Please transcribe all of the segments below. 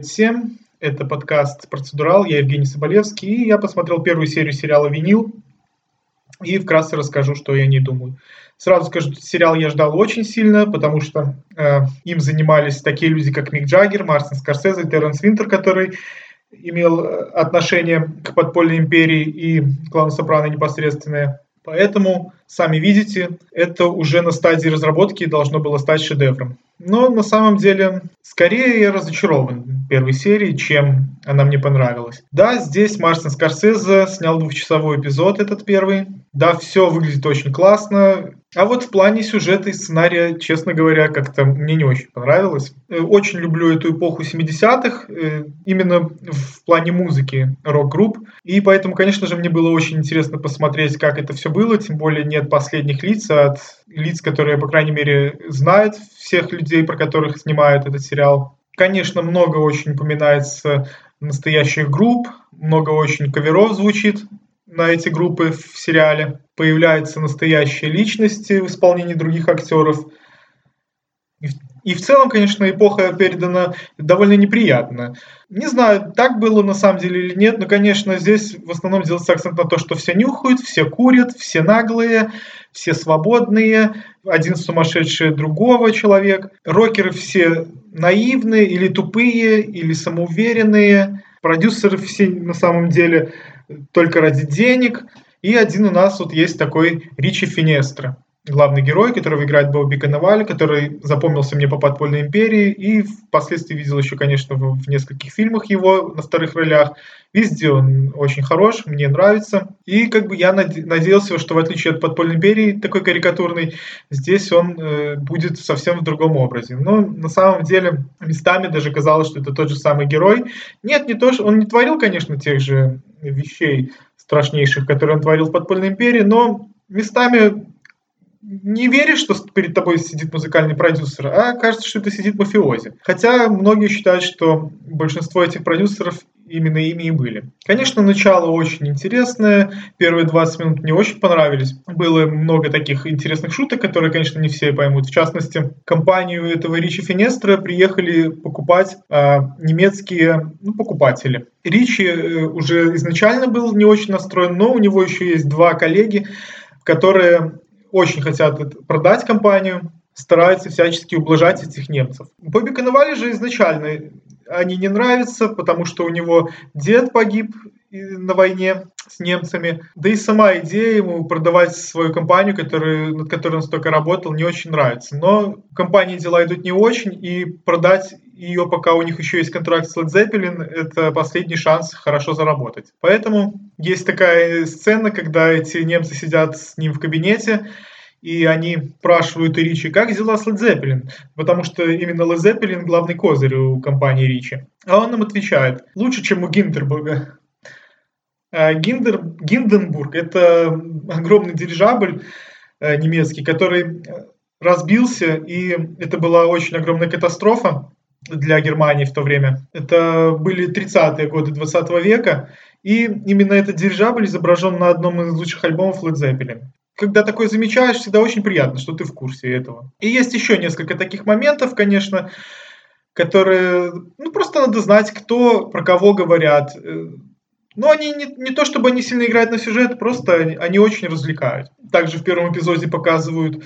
Привет всем! Это подкаст «Процедурал», я Евгений Соболевский, и я посмотрел первую серию сериала «Винил», и вкратце расскажу, что я не думаю. Сразу скажу, сериал я ждал очень сильно, потому что э, им занимались такие люди, как Мик Джаггер, Мартин Скорсезе, Терренс Винтер, который имел э, отношение к подпольной империи и клану Сопрано непосредственное. Поэтому, сами видите, это уже на стадии разработки должно было стать шедевром. Но на самом деле, скорее я разочарован первой серии, чем она мне понравилась. Да, здесь Мартин Скорсезе снял двухчасовой эпизод, этот первый. Да, все выглядит очень классно. А вот в плане сюжета и сценария, честно говоря, как-то мне не очень понравилось. Э, очень люблю эту эпоху 70-х, э, именно в плане музыки рок-групп. И поэтому, конечно же, мне было очень интересно посмотреть, как это все было. Тем более нет последних лиц, а от лиц, которые, по крайней мере, знают всех людей, про которых снимают этот сериал. Конечно, много очень упоминается настоящих групп, много очень каверов звучит на эти группы в сериале. Появляются настоящие личности в исполнении других актеров. И в целом, конечно, эпоха передана довольно неприятно. Не знаю, так было на самом деле или нет, но, конечно, здесь в основном делается акцент на то, что все нюхают, все курят, все наглые, все свободные, один сумасшедший другого человек. Рокеры все наивные или тупые, или самоуверенные. Продюсеры все на самом деле только ради денег. И один у нас вот есть такой Ричи Финестро главный герой, которого играет Бобби Коноваль, который запомнился мне по «Подпольной империи», и впоследствии видел еще, конечно, в, нескольких фильмах его на вторых ролях. Везде он очень хорош, мне нравится. И как бы я надеялся, что в отличие от «Подпольной империи», такой карикатурной, здесь он э, будет совсем в другом образе. Но на самом деле местами даже казалось, что это тот же самый герой. Нет, не то, что он не творил, конечно, тех же вещей страшнейших, которые он творил в «Подпольной империи», но местами не веришь, что перед тобой сидит музыкальный продюсер, а кажется, что это сидит мафиози. Хотя многие считают, что большинство этих продюсеров именно ими и были. Конечно, начало очень интересное, первые 20 минут мне очень понравились. Было много таких интересных шуток, которые, конечно, не все поймут. В частности, компанию этого Ричи Финестра приехали покупать а, немецкие ну, покупатели. Ричи э, уже изначально был не очень настроен, но у него еще есть два коллеги, которые очень хотят продать компанию, стараются всячески ублажать этих немцев. Бобби Коновали же изначально они не нравятся, потому что у него дед погиб на войне с немцами. Да и сама идея ему продавать свою компанию, которую, над которой он столько работал, не очень нравится. Но компании дела идут не очень, и продать ее, пока у них еще есть контракт с Led Zeppelin, это последний шанс хорошо заработать. Поэтому есть такая сцена, когда эти немцы сидят с ним в кабинете, и они спрашивают у Ричи, как дела с Led Zeppelin, потому что именно Led Zeppelin главный козырь у компании Ричи. А он им отвечает, лучше, чем у Гиндербурга. А Гиндер, Гинденбург – это огромный дирижабль э, немецкий, который разбился, и это была очень огромная катастрофа для Германии в то время. Это были 30-е годы 20 века, и именно этот дирижабль изображен на одном из лучших альбомов Led Zeppelin. Когда такое замечаешь, всегда очень приятно, что ты в курсе этого. И есть еще несколько таких моментов, конечно, которые, ну, просто надо знать, кто про кого говорят. Но они не, не то, чтобы они сильно играют на сюжет, просто они, они очень развлекают. Также в первом эпизоде показывают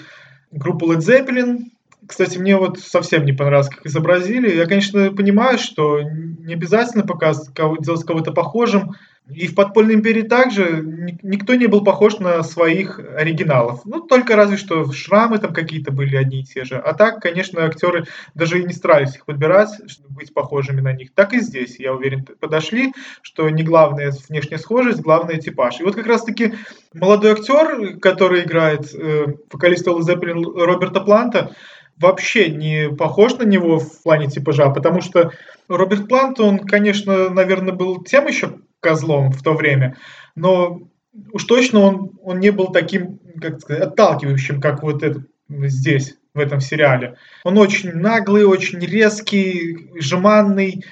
группу Led Zeppelin, кстати, мне вот совсем не понравилось, как изобразили. Я, конечно, понимаю, что не обязательно показывать, делать кого-то похожим. И в «Подпольной империи» также никто не был похож на своих оригиналов. Ну, только разве что шрамы там какие-то были одни и те же. А так, конечно, актеры даже и не старались их подбирать, чтобы быть похожими на них. Так и здесь, я уверен, подошли, что не главная внешняя схожесть, главный типаж. И вот как раз-таки молодой актер, который играет э, вокалиста Led Роберта Планта, вообще не похож на него в плане типажа, потому что Роберт Плант, он, конечно, наверное, был тем еще козлом в то время, но уж точно он, он не был таким, как сказать, отталкивающим, как вот этот здесь, в этом сериале. Он очень наглый, очень резкий, жеманный,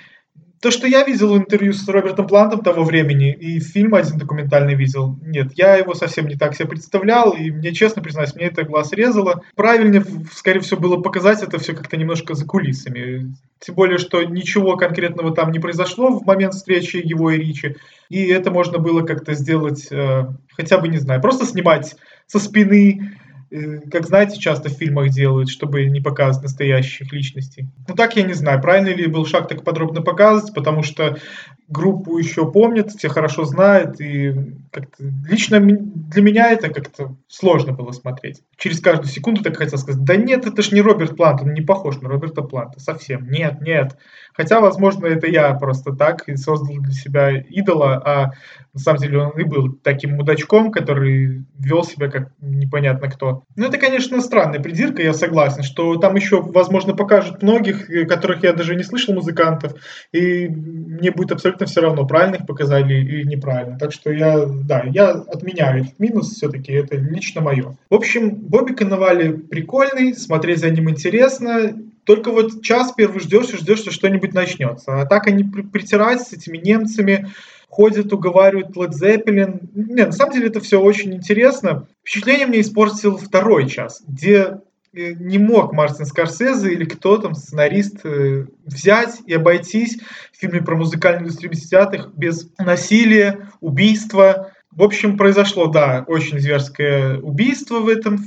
то, что я видел интервью с Робертом Плантом того времени, и фильм один документальный видел, нет, я его совсем не так себе представлял, и мне, честно признаюсь, мне это глаз резало. Правильнее, скорее всего, было показать это все как-то немножко за кулисами. Тем более, что ничего конкретного там не произошло в момент встречи его и Ричи, и это можно было как-то сделать, э, хотя бы, не знаю, просто снимать со спины как знаете, часто в фильмах делают, чтобы не показывать настоящих личностей. Ну так я не знаю, правильно ли был шаг так подробно показывать, потому что группу еще помнят, все хорошо знают, и как-то лично для меня это как-то сложно было смотреть. Через каждую секунду так хотел сказать, да нет, это ж не Роберт Плант, он не похож на Роберта Планта, совсем, нет, нет. Хотя, возможно, это я просто так создал для себя идола, а на самом деле он и был таким мудачком, который вел себя как непонятно кто. Ну, это, конечно, странная придирка, я согласен, что там еще, возможно, покажут многих, которых я даже не слышал музыкантов, и мне будет абсолютно все равно, правильно их показали или неправильно. Так что я, да, я отменяю этот минус все-таки, это лично мое. В общем, Бобби Коновали прикольный, смотреть за ним интересно, только вот час первый ждешь и ждешь, что что-нибудь начнется. А так они притираются с этими немцами, ходят, уговаривают Led Zeppelin. Нет, на самом деле это все очень интересно. Впечатление мне испортил второй час, где не мог Мартин Скорсезе или кто там, сценарист, э, взять и обойтись в фильме про музыкальную индустрию 50-х без насилия, убийства. В общем, произошло, да, очень зверское убийство в, этом,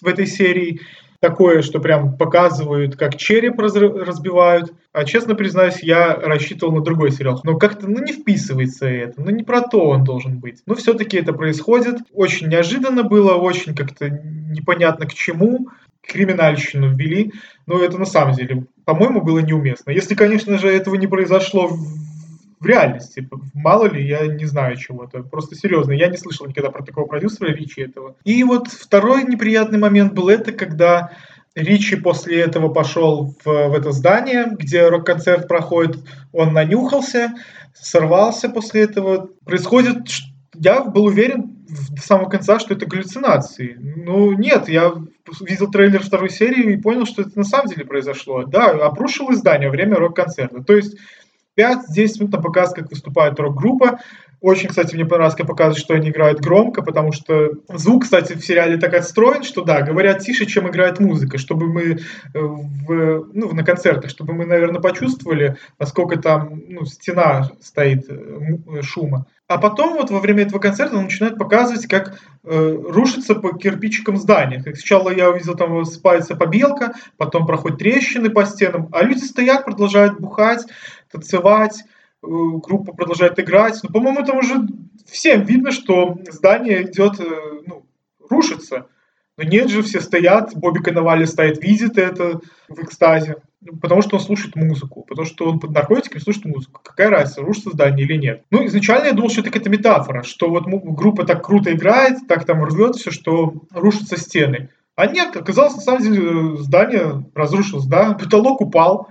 в этой серии такое, что прям показывают, как череп разбивают. А честно признаюсь, я рассчитывал на другой сериал. Но как-то ну, не вписывается это, ну не про то он должен быть. Но все-таки это происходит. Очень неожиданно было, очень как-то непонятно к чему. Криминальщину ввели, но это на самом деле, по-моему, было неуместно. Если, конечно же, этого не произошло в реальности. Мало ли, я не знаю чего-то. Просто серьезно, я не слышал никогда про такого продюсера Ричи этого. И вот второй неприятный момент был это, когда Ричи после этого пошел в, в это здание, где рок-концерт проходит, он нанюхался, сорвался после этого. Происходит, я был уверен до самого конца, что это галлюцинации. Ну, нет, я видел трейлер второй серии и понял, что это на самом деле произошло. Да, обрушилось здание во время рок-концерта. То есть 5-10 минут на показ, как выступает рок-группа. Очень, кстати, мне понравилось, как показывают, что они играют громко, потому что звук, кстати, в сериале так отстроен, что да, говорят тише, чем играет музыка, чтобы мы э, в, ну, на концертах, чтобы мы, наверное, почувствовали, насколько там ну, стена стоит э, шума. А потом вот во время этого концерта он начинает показывать, как э, рушится по кирпичикам здания. Как сначала я увидел, там спается побелка, потом проходят трещины по стенам, а люди стоят, продолжают бухать, танцевать, э, группа продолжает играть. Но, по-моему, там уже всем видно, что здание идет, э, ну, рушится. Но нет же, все стоят, Бобби Коновали стоит, видит это в экстазе, потому что он слушает музыку, потому что он под наркотиками слушает музыку. Какая разница, рушится здание или нет. Ну, изначально я думал, что это какая-то метафора, что вот группа так круто играет, так там рвет все, что рушатся стены. А нет, оказалось, на самом деле, здание разрушилось, да, потолок упал,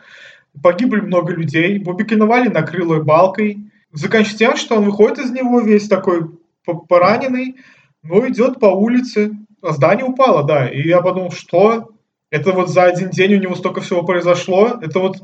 погибли много людей, Бобби Коновали накрыло балкой. Заканчивается тем, что он выходит из него весь такой пораненный, но идет по улице, а здание упало, да. И я подумал, что это вот за один день у него столько всего произошло. Это вот,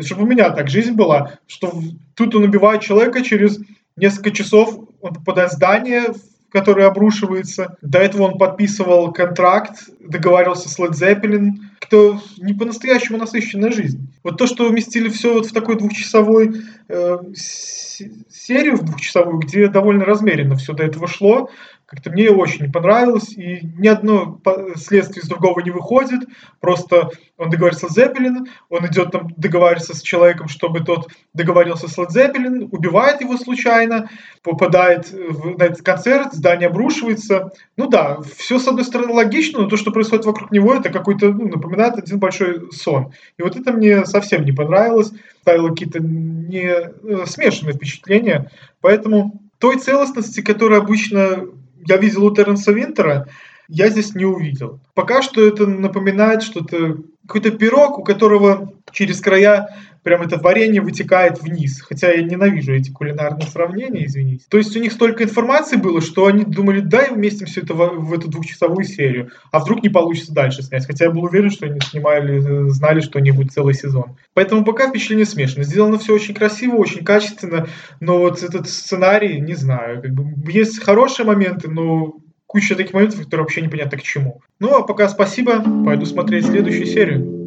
чтобы у меня так жизнь была, что тут он убивает человека, через несколько часов он попадает в здание, которое обрушивается. До этого он подписывал контракт, договаривался с Led Zeppelin. Кто не по-настоящему насыщенная жизнь. Вот то, что уместили все вот в такой двухчасовой э, серию, в двухчасовую, где довольно размеренно все до этого шло, как-то мне очень не понравилось, и ни одно следствие из другого не выходит, просто он договаривается с Зеппелин, он идет там договариваться с человеком, чтобы тот договорился с Лед Зеппелин, убивает его случайно, попадает в, на этот концерт, здание обрушивается. Ну да, все с одной стороны логично, но то, что происходит вокруг него, это какой-то, ну, напоминает один большой сон. И вот это мне совсем не понравилось, ставило какие-то не э, смешанные впечатления, поэтому той целостности, которая обычно я видел у Терренса Винтера, я здесь не увидел. Пока что это напоминает что-то, какой-то пирог, у которого через края прям это варенье вытекает вниз. Хотя я ненавижу эти кулинарные сравнения, извините. То есть у них столько информации было, что они думали, дай вместе все это в, в эту двухчасовую серию. А вдруг не получится дальше снять. Хотя я был уверен, что они снимали, знали, что не будет целый сезон. Поэтому пока впечатление смешано. Сделано все очень красиво, очень качественно, но вот этот сценарий, не знаю, как бы есть хорошие моменты, но куча таких моментов, которые вообще непонятно к чему. Ну, а пока спасибо, пойду смотреть следующую серию.